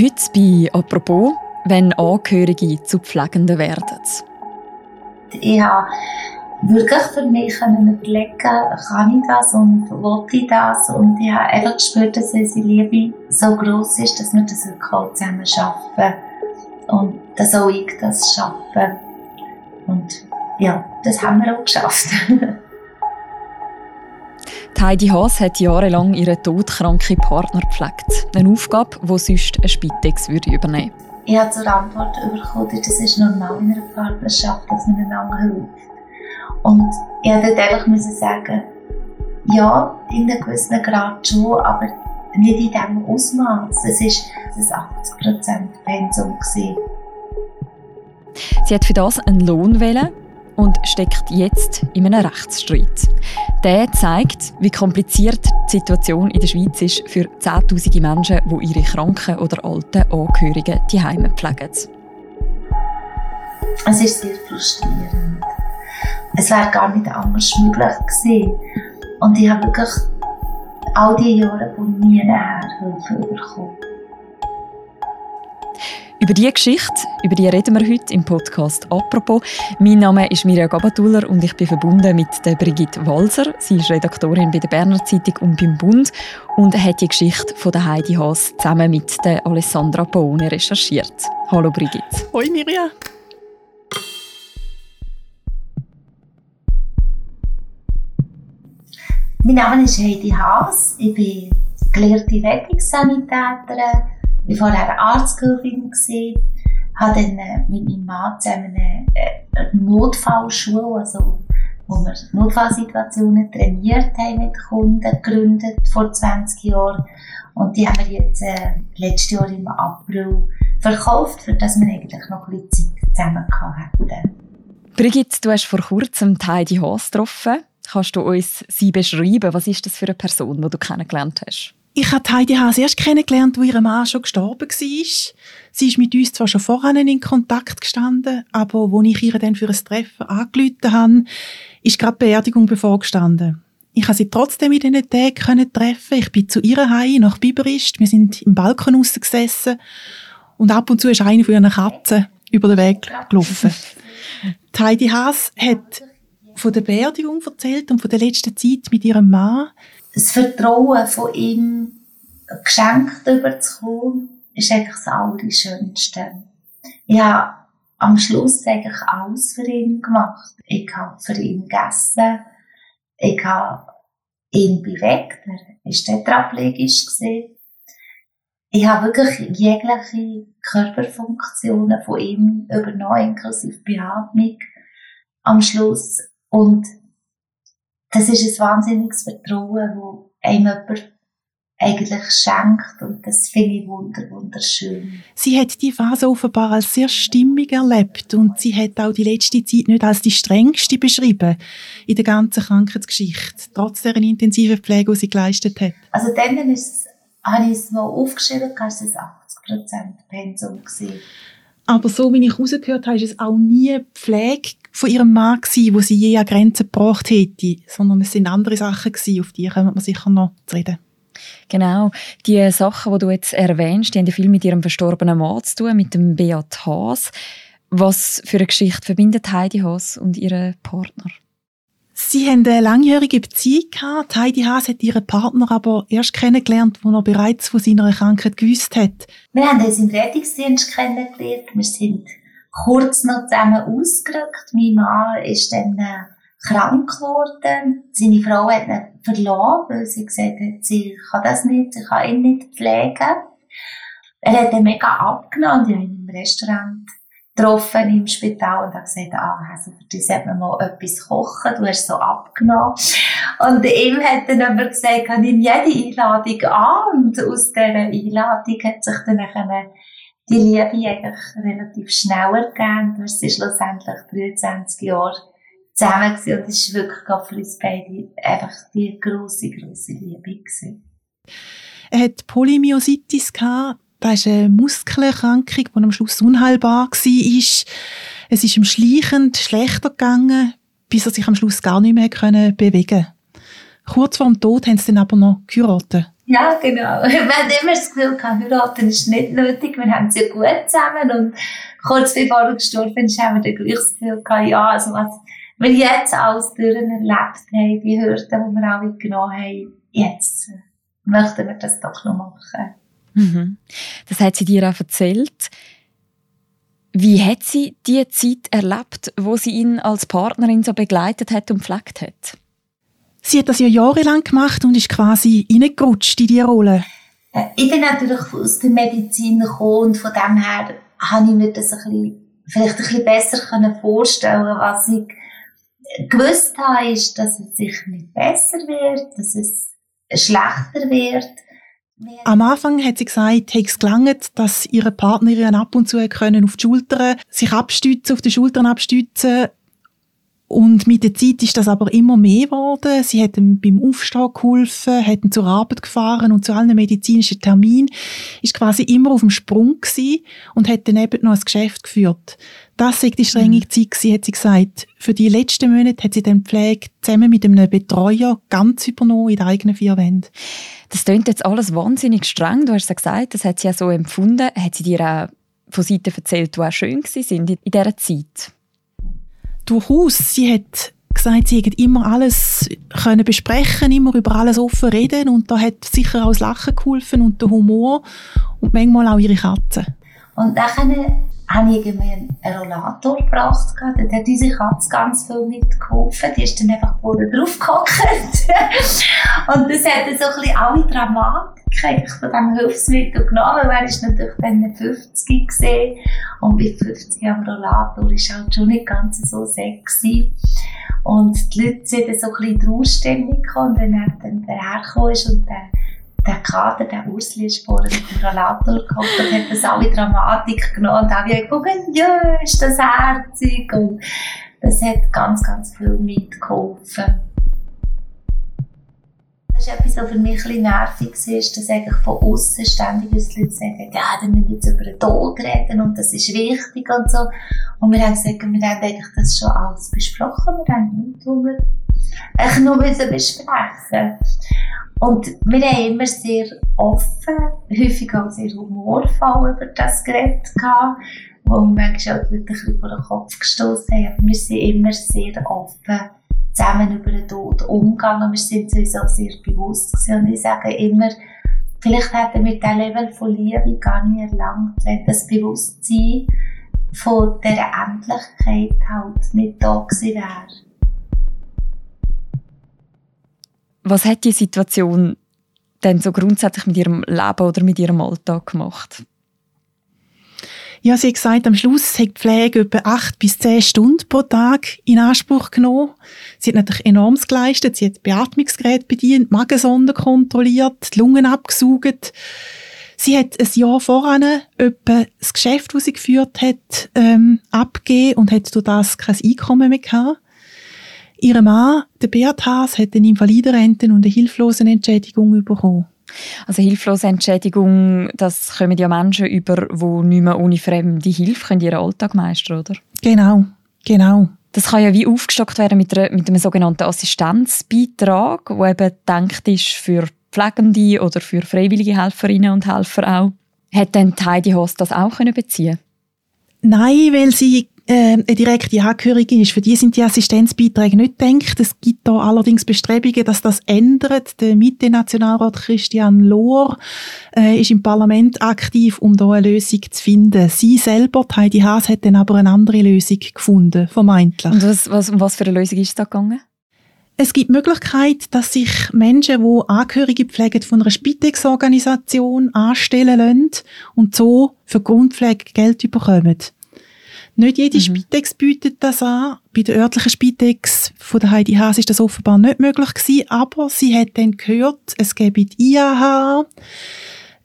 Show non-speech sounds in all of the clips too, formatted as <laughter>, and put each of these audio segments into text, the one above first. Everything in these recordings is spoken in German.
Heute bei «Apropos», wenn Angehörige zu Pflegenden werden. Ich habe wirklich für mich überlegen, kann ich das und will ich das? Und ich habe einfach gespürt, dass unsere Liebe so groß ist, dass wir das wirklich zusammen schaffen. Und dass auch ich das schaffe. Und ja, das haben wir auch geschafft. <laughs> Heidi Haas hat jahrelang ihren todkranken Partner gepflegt. Eine Aufgabe, die sonst eine Spitex würde übernehmen würde. Ich habe zur Antwort bekommen, das ist normal in einer Partnerschaft, dass man einander hilft. Und ich musste dort einfach sagen, ja, in einem gewissen Grad schon, aber nicht in diesem Ausmaß. Es war ein 80% Pensum. Sie hat für das einen Lohn wählen und steckt jetzt in einem Rechtsstreit. Der zeigt, wie kompliziert die Situation in der Schweiz ist für zehntausende Menschen, die ihre kranken oder alten Angehörigen die Heime pflegen. Es ist sehr frustrierend. Es wäre gar nicht anders möglich gewesen. Und ich habe wirklich all die Jahre von nie näher Hilfe bekommen. Über diese Geschichte, über die reden wir heute im Podcast «Apropos». Mein Name ist Mirja Gabatuller und ich bin verbunden mit der Brigitte Walser. Sie ist Redaktorin bei der Berner Zeitung und beim Bund und hat die Geschichte von der Heidi Haas zusammen mit der Alessandra Paone recherchiert. Hallo Brigitte. Hoi Mirja. Mein Name ist Heidi Haas. Ich bin gelehrte Rettungssanitäterin ich war Arztgehilfin gesehen, habe dann äh, mit meinem Mann zusammen eine, eine Notfallschule, also wo wir Notfallsituationen trainiert haben mit Kunden, gegründet vor 20 Jahren. Und die haben wir jetzt äh, letztes Jahr im April verkauft, für das wir eigentlich noch ein bisschen Zeit zusammen hatten. Brigitte, du hast vor kurzem Heidi Haas getroffen. Kannst du uns sie beschreiben? Was ist das für eine Person, die du kennengelernt hast? Ich habe Heidi Haas erst kennengelernt, wo ihr Mann schon gestorben war. Sie ist mit uns zwar schon vorher in Kontakt gestanden, aber als ich ihr dann für ein Treffen angerufen habe, ist gerade die Beerdigung bevorgestanden. Ich konnte sie trotzdem in diesen Tagen treffen. Ich bin zu ihrer Heim nach Biberist. Wir sind im Balkon gesessen und ab und zu ist eine von ihren Katzen über den Weg gelaufen. Die Heidi Haas hat von der Beerdigung erzählt und von der letzten Zeit mit ihrem Mann das Vertrauen von ihm geschenkt überzukommen, ist eigentlich das Allerschönste. Ich habe am Schluss eigentlich alles für ihn gemacht. Ich habe für ihn gegessen. Ich habe ihn bewegt. Er war tetraplegisch. Ich habe wirklich jegliche Körperfunktionen von ihm übernommen, inklusive Beatmung am Schluss. Und das ist ein wahnsinniges Vertrauen, das einem jemand eigentlich schenkt und das finde ich wunder, wunderschön. Sie hat die Phase offenbar als sehr stimmig erlebt und sie hat auch die letzte Zeit nicht als die strengste beschrieben in der ganzen Krankheitsgeschichte, trotz der intensiven Pflege, die sie geleistet hat. Also dann ist, habe ich es noch aufgeschrieben, es 80% Pensum war. Aber so wie ich rausgehört habe, ist es auch nie Pflege von ihrem Mann gewesen, wo sie je an Grenzen gebracht hätte, sondern es sind andere Sachen gewesen, auf die kommen wir sicher noch zu reden. Genau. Die Sachen, die du jetzt erwähnst, die haben viel mit ihrem verstorbenen Mann zu tun, mit dem Beat Haas. Was für eine Geschichte verbindet Heidi Haas und ihren Partner? Sie haben eine langjährige Beziehung gehabt. Heidi Haas hat ihren Partner aber erst kennengelernt, als er bereits von seiner Krankheit gewusst hat. Wir haben uns im Rettungsdienst kennengelernt. Wir sind kurz noch zusammen ausgerückt. Mein Mann ist dann äh, krank geworden. Seine Frau hat ihn verloren, weil sie gesagt hat, sie kann das nicht, sie kann ihn nicht pflegen. Er hat dann mega abgenommen und ich habe ihn im Restaurant getroffen im Spital und habe gesagt, ah, also für dich sollte man mal etwas kochen, du hast so abgenommen. Und ihm hat dann aber gesagt, ich nehme jede Einladung an und aus dieser Einladung hat sich dann eine die Liebe eigentlich relativ schnell ergeben. Wir sind schlussendlich 23 Jahre zusammen gewesen und es war wirklich für uns beide einfach die grosse, grosse Liebe gewesen. Er hat Polymyositis gehabt. Das ist eine Muskelerkrankung, die am Schluss unheilbar war. Es ist ihm schleichend schlechter gegangen, bis er sich am Schluss gar nicht mehr bewegen konnte. Kurz vor dem Tod haben sie dann aber noch geheiratet. Ja, genau. <laughs> Wir haben immer das Gefühl, heiraten ist nicht nötig. Wir haben es ja gut zusammen und kurz bevor er gestorben ist, haben wir dann gleich das Gefühl gehabt, ja, also was wir jetzt alles durch erlebt haben, die Hürden, die wir alle genommen haben, jetzt möchten wir das doch noch machen. Mhm. Das hat sie dir auch erzählt. Wie hat sie die Zeit erlebt, wo sie ihn als Partnerin so begleitet hat und pflegt hat? Sie hat das ja jahrelang gemacht und ist quasi reingerutscht in diese Rolle. Ich bin natürlich aus der Medizin gekommen und von dem her habe ich mir das ein bisschen, vielleicht ein bisschen besser vorstellen Was ich gewusst habe, ist, dass es sich nicht besser wird, dass es schlechter wird. Am Anfang hat sie gesagt, hat es gelangt, dass ihre Partnerin ab und zu können auf die Schultern sich abstützen, auf die Schultern abstützen und mit der Zeit ist das aber immer mehr geworden. Sie hat beim Aufstehen geholfen, hat zur Arbeit gefahren und zu allen medizinischen Terminen. Ist quasi immer auf dem Sprung gewesen und hat dann eben noch ein Geschäft geführt. Das war die strenge mhm. Zeit gewesen, hat sie gesagt. Für die letzten Monate hat sie dann Pflege zusammen mit einem Betreuer ganz übernommen in den eigenen vier Wänden. Das klingt jetzt alles wahnsinnig streng. Du hast es ja gesagt, das hat sie ja so empfunden. Hat sie dir auch von Seiten erzählt, die auch schön waren in dieser Zeit? durchaus. Sie hat gesagt, sie hätte immer alles können besprechen, immer über alles offen reden und da hat sicher auch das Lachen geholfen und der Humor und manchmal auch ihre Katze. Und dann ich irgendwie einen Rollator gebracht. Dort hat unsere Katze ganz viel mitgeholfen. Die ist dann einfach vorne drauf gehockt. <laughs> und das hat dann so ein bisschen alle Dramatik von diesem Hilfsmittel genommen. Er ist natürlich dann 50 gesehen. Und mit 50 am Rollator ist halt schon nicht ganz so sexy. Und die Leute sind dann so ein bisschen in Ausstellung gekommen. Und wenn er dann dahergekommen ist und der der Kater, der Ursli, ist vorne mit dem Rollator gekommen und hat das alle Dramatik genommen und ich geguckt, ja, ist das herzig und das hat ganz, ganz viel mitgeholfen. Das ist etwas, was für mich ein nervig ist, dass eigentlich von außen ständig uns Leute sagen, ja, dann müssen wir jetzt über den Tod reden und das ist wichtig und so. Und wir haben gesagt, wir haben eigentlich das schon alles besprochen, wir haben nichts, wir nur besprechen und wir haben immer sehr offen, häufig auch sehr humorvoll über das geredet gehabt, wo manchmal auch die Leute ein bisschen vor den Kopf gestoßen haben. Wir sind immer sehr offen zusammen über den Tod umgegangen. Wir sind uns auch sehr bewusst gewesen. Und ich sage immer, vielleicht hätten wir diesen Level von Liebe gar nicht erlangt, wenn das Bewusstsein von dieser Endlichkeit halt nicht da gewesen wäre. Was hat die Situation denn so grundsätzlich mit ihrem Leben oder mit ihrem Alltag gemacht? Ja, sie hat gesagt, am Schluss hat die Pflege etwa acht bis zehn Stunden pro Tag in Anspruch genommen. Sie hat natürlich enormes geleistet. Sie hat Beatmungsgerät bedient, Magensonden kontrolliert, die Lungen abgesaugt. Sie hat ein Jahr voran etwa das Geschäft, das sie geführt hat, ähm, abgegeben und hat durch das kein Einkommen mehr gehabt. Ihr Mann, der Beat Haas, hat eine Invalidenrente und eine Hilflosenentschädigung bekommen. Also Hilflosenentschädigung, das kommen ja Menschen über, die nicht mehr ohne fremde Hilfe ihren Alltag meistern oder? Genau, genau. Das kann ja wie aufgestockt werden mit, einer, mit einem sogenannten Assistenzbeitrag, der eben gedacht ist für Pflegende oder für freiwillige Helferinnen und Helfer auch. Hat denn Heidi Haas das auch können beziehen? Nein, weil sie eine direkte Angehörigin ist. Für die sind die Assistenzbeiträge nicht gedacht. Es gibt da allerdings Bestrebungen, dass das ändert. Der Mitte-Nationalrat Christian Lohr äh, ist im Parlament aktiv, um da eine Lösung zu finden. Sie selber, Heidi Haas, hat dann aber eine andere Lösung gefunden, vermeintlich. Und was, was, um was für eine Lösung ist es da gegangen? Es gibt die Möglichkeit, dass sich Menschen, die Angehörige pflegen, von einer Spitex-Organisation anstellen lassen und so für Grundpflege Geld bekommen. Nicht jede mhm. Spitex bietet das an. Bei der örtlichen Spitex von der Heidi Haas ist das offenbar nicht möglich gewesen, aber sie hat dann gehört, es gäbe die IAH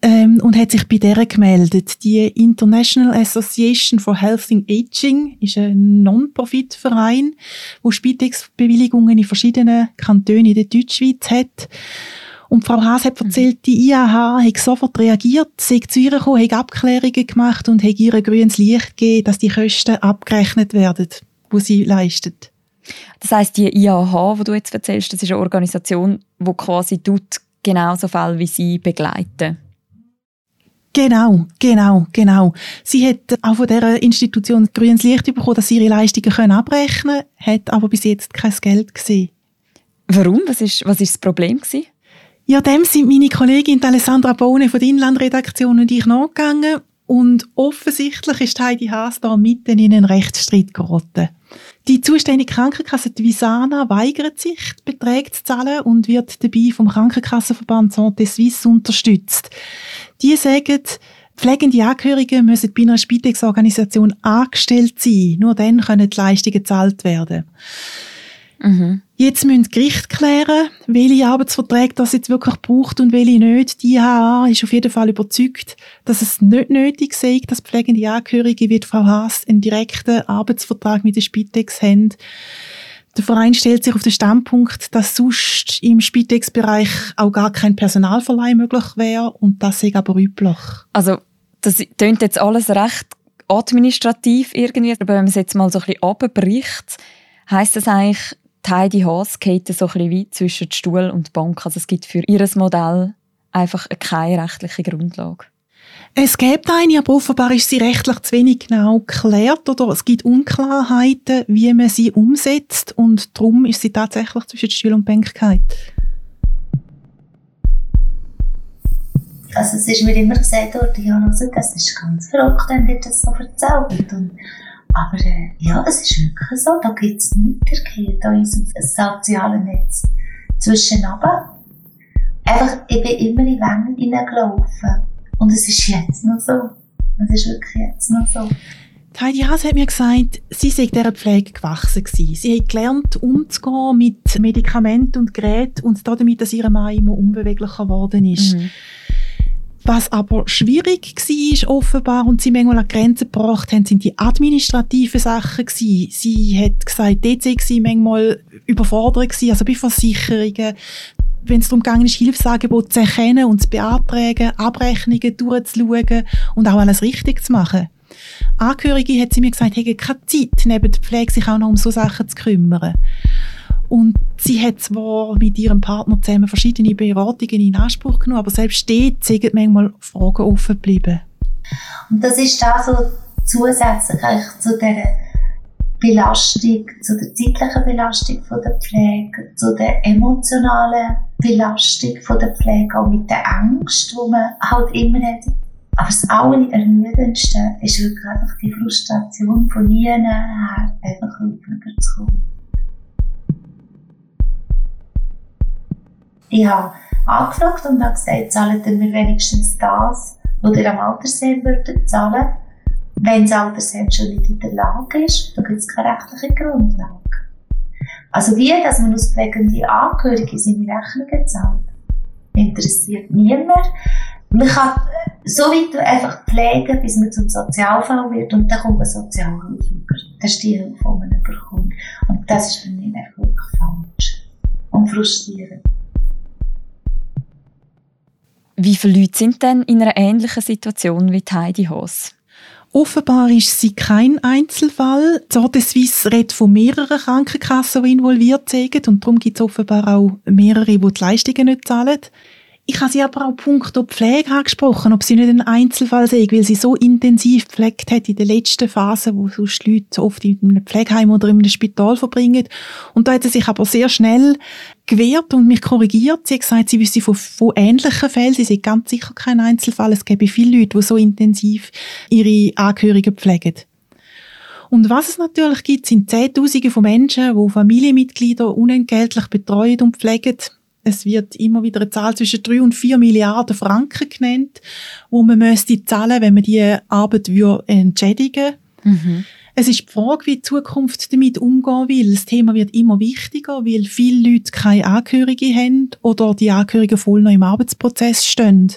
ähm, und hat sich bei der gemeldet. Die International Association for Health and Aging ist ein Non-Profit-Verein, wo Spitex-Bewilligungen in verschiedenen Kantonen in der Deutschschweiz hat. Und Frau Haas hat erzählt, die IAH hat sofort reagiert, sei zu ihr gekommen, hat Abklärungen gemacht und hat ihr grünes Licht gegeben, dass die Kosten abgerechnet werden, die sie leistet. Das heißt, die IAH, die du jetzt erzählst, das ist eine Organisation, die quasi tut genau so Fälle wie Sie begleiten. Genau, genau, genau. Sie hat auch von dieser Institution grünes Licht bekommen, dass sie ihre Leistungen können abrechnen können, hat aber bis jetzt kein Geld gesehen. Warum? Was ist, was ist das Problem gewesen? Ja, dem sind meine Kollegin Alessandra Bohne von der Inlandredaktion und ich nachgegangen und offensichtlich ist Heidi Haas da mitten in einen Rechtsstreit geraten. Die zuständige Krankenkasse, Visana, weigert sich, Beträge zu zahlen und wird dabei vom Krankenkassenverband Santé Suisse unterstützt. Die sagen, pflegende Angehörige müssen bei einer Spitex-Organisation angestellt sein. Nur dann können die Leistungen gezahlt werden. Mhm. Jetzt müssen die Gerichte klären, welche Arbeitsverträge das jetzt wirklich braucht und welche nicht. Die IHA ist auf jeden Fall überzeugt, dass es nicht nötig sei, dass pflegende Angehörige wie Frau Haas einen direkten Arbeitsvertrag mit der Spitex haben. Der Verein stellt sich auf den Standpunkt, dass sonst im Spitex-Bereich auch gar kein Personalverleih möglich wäre und das sei aber üblich. Also das klingt jetzt alles recht administrativ irgendwie, aber wenn man es jetzt mal so ein bisschen abbricht, heisst das eigentlich, Heidi Haas geht so ein bisschen wie zwischen Stuhl und Bank. Also es gibt für ihr Modell einfach keine rechtliche Grundlage. Es gibt eine, aber offenbar ist sie rechtlich zu wenig genau geklärt oder es gibt Unklarheiten, wie man sie umsetzt und darum ist sie tatsächlich zwischen Stuhl und Bank gefallen. Also es ist mir immer gesagt worden, ja, also das ist ganz verrückt, wenn dir das so erzählt. Und aber äh, ja, es ist wirklich so, da gibt es nichts, da in unserem sozialen Netz zwischen aber. Einfach, ich bin immer in Wände hineingelaufen. Und es ist jetzt noch so. Es ist wirklich jetzt noch so. Heidi Haas hat mir gesagt, sie sei dieser Pflege gewachsen gewesen. Sie hat gelernt, umzugehen mit Medikamenten und Geräten und damit, dass ihr Mann immer unbeweglicher geworden ist. Mhm. Was aber schwierig war, offenbar, und sie manchmal an Grenzen gebracht haben, sind die administrativen Sachen gewesen. Sie hat gesagt, dort sei sie manchmal überfordert gewesen, also bei Versicherungen, wenn es darum ging, Hilfsangebote zu erkennen und zu beantragen, Abrechnungen durchzuschauen und auch alles richtig zu machen. Angehörige hat sie mir gesagt, hätten keine Zeit, neben der Pflege sich auch noch um so Sachen zu kümmern. Und sie hat zwar mit ihrem Partner zusammen verschiedene Beratungen in Anspruch genommen, aber selbst dort sind manchmal Fragen offen geblieben. Und das ist da so zusätzlich zu der Belastung, zu der zeitlichen Belastung von der Pflege, zu der emotionalen Belastung von der Pflege, auch mit der Angst, die man halt immer hat. Aber das Allerermüdendste ist wirklich einfach die Frustration von nie her, einfach rüberzukommen. Ich habe angefragt und habe gesagt, zahlt ihr mir wenigstens das, was ihr am Altersheim würdet zahlen, wenn das Altersheim schon nicht in der Lage ist, dann gibt es keine rechtliche Grundlage. Also wie, dass man aus pflegende Angehörige seine Rechnungen zahlt, interessiert niemand. Man kann so weit einfach pflegen, bis man zum Sozialfall wird und dann kommt man Sozialhilfe. Das ist die Hilfe, die man bekommt. Und das ist für mich wirklich falsch und frustrierend. Wie viele Leute sind denn in einer ähnlichen Situation wie Heidi Haas? Offenbar ist sie kein Einzelfall. Die Sorte redet von mehreren Krankenkassen, die involviert sind und darum gibt es offenbar auch mehrere, die die Leistungen nicht zahlen. Ich habe sie aber auch punkto Pflege angesprochen, ob sie nicht ein Einzelfall sei, weil sie so intensiv gepflegt hat in der letzten Phase, wo sonst Leute oft in einem Pflegeheim oder in einem Spital verbringen. Und da hat sie sich aber sehr schnell gewehrt und mich korrigiert. Sie hat gesagt, sie wüsste von, von ähnlichen Fällen. Sie sind ganz sicher kein Einzelfall. Es gäbe viele Leute, die so intensiv ihre Angehörigen pflegen. Und was es natürlich gibt, sind Zehntausende von Menschen, die Familienmitglieder unentgeltlich betreuen und pflegen. Es wird immer wieder eine Zahl zwischen drei und vier Milliarden Franken genannt, wo man müsste zahlen, wenn man die Arbeit entschädigen mhm. Es ist die Frage, wie die Zukunft damit umgehen will. Das Thema wird immer wichtiger, weil viele Leute keine Angehörige haben oder die Angehörigen voll noch im Arbeitsprozess stehen.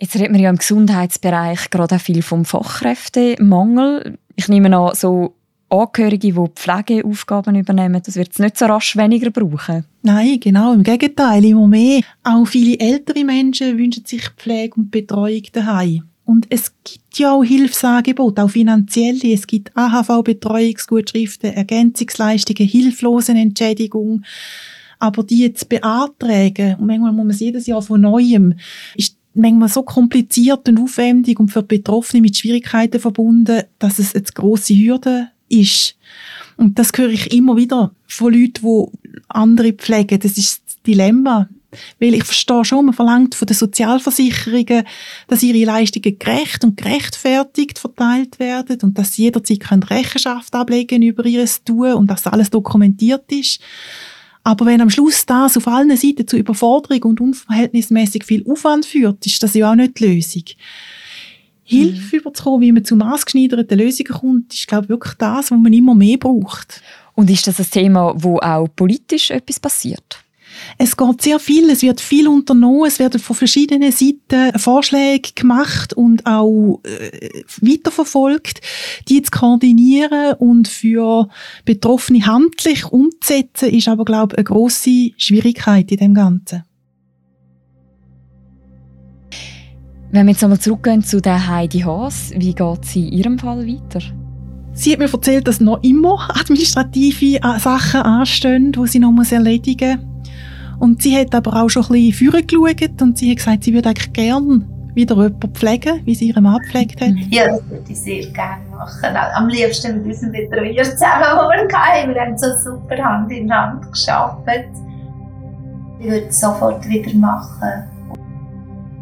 Jetzt reden wir ja im Gesundheitsbereich gerade auch viel vom Fachkräftemangel. Ich nehme an, so Angehörige, die Pflegeaufgaben übernehmen, das wird es nicht so rasch weniger brauchen. Nein, genau, im Gegenteil, immer mehr. Auch viele ältere Menschen wünschen sich Pflege und Betreuung daheim. Und es gibt ja auch Hilfsangebote, auch finanzielle. Es gibt AHV-Betreuungsgutschriften, Ergänzungsleistungen, Hilflosenentschädigung. Aber die jetzt beantragen, und manchmal muss man es jedes Jahr von Neuem, ist manchmal so kompliziert und aufwendig und für Betroffene mit Schwierigkeiten verbunden, dass es eine grosse Hürde ist. Und das höre ich immer wieder von Leuten, die andere pflegen. Das ist das Dilemma. Weil ich verstehe schon, man verlangt von den Sozialversicherungen, dass ihre Leistungen gerecht und gerechtfertigt verteilt werden und dass sie jederzeit Rechenschaft ablegen über ihr Tun und dass alles dokumentiert ist. Aber wenn am Schluss das auf allen Seiten zu Überforderung und unverhältnismäßig viel Aufwand führt, ist das ja auch nicht die Lösung. Hilfe mhm. überzukommen, wie man zu maßgeschneiderten Lösungen kommt, ist, glaube ich, wirklich das, was man immer mehr braucht. Und ist das ein Thema, wo auch politisch etwas passiert? Es geht sehr viel, es wird viel unternommen, es werden von verschiedenen Seiten Vorschläge gemacht und auch äh, weiterverfolgt, die zu koordinieren und für Betroffene handlich umzusetzen, ist aber, glaube ich, eine grosse Schwierigkeit in dem Ganzen. Wenn wir jetzt einmal zurückgehen zu der Heidi Haas, wie geht sie in ihrem Fall weiter? Sie hat mir erzählt, dass noch immer administrative äh, Sachen anstehen, die sie noch erledigen muss. Und sie hat aber auch schon ein bisschen vorgeschaut und sie hat gesagt, sie würde eigentlich gerne wieder jemanden pflegen, wie sie ihren Mann gepflegt hat. Ja, das würde ich sehr gerne machen. Am liebsten mit unserem Betreuer zusammen, den wir hatten. Wir haben so super Hand in Hand gearbeitet. Ich würde es sofort wieder machen.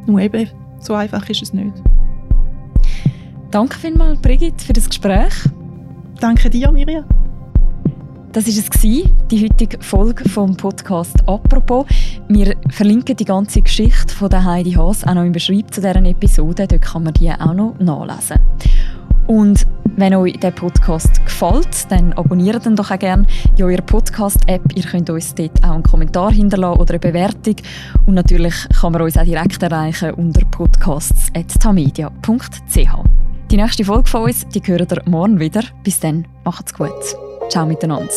Nur eben, so einfach ist es nicht. Danke vielmals, Brigitte, für das Gespräch. Danke dir, Miriam. Das war es, die heutige Folge vom Podcast «Apropos». Wir verlinken die ganze Geschichte von der Heidi Haas auch noch im Beschreibung zu dieser Episode. Dort kann man die auch noch nachlesen. Und wenn euch der Podcast gefällt, dann abonniert ihn doch auch gerne in eurer Podcast-App. Ihr könnt uns dort auch einen Kommentar hinterlassen oder eine Bewertung. Und natürlich kann man uns auch direkt erreichen unter podcasts.tamedia.ch. Die nächste Folge von uns, die hören ihr morgen wieder. Bis dann, macht's gut. Ciao miteinander.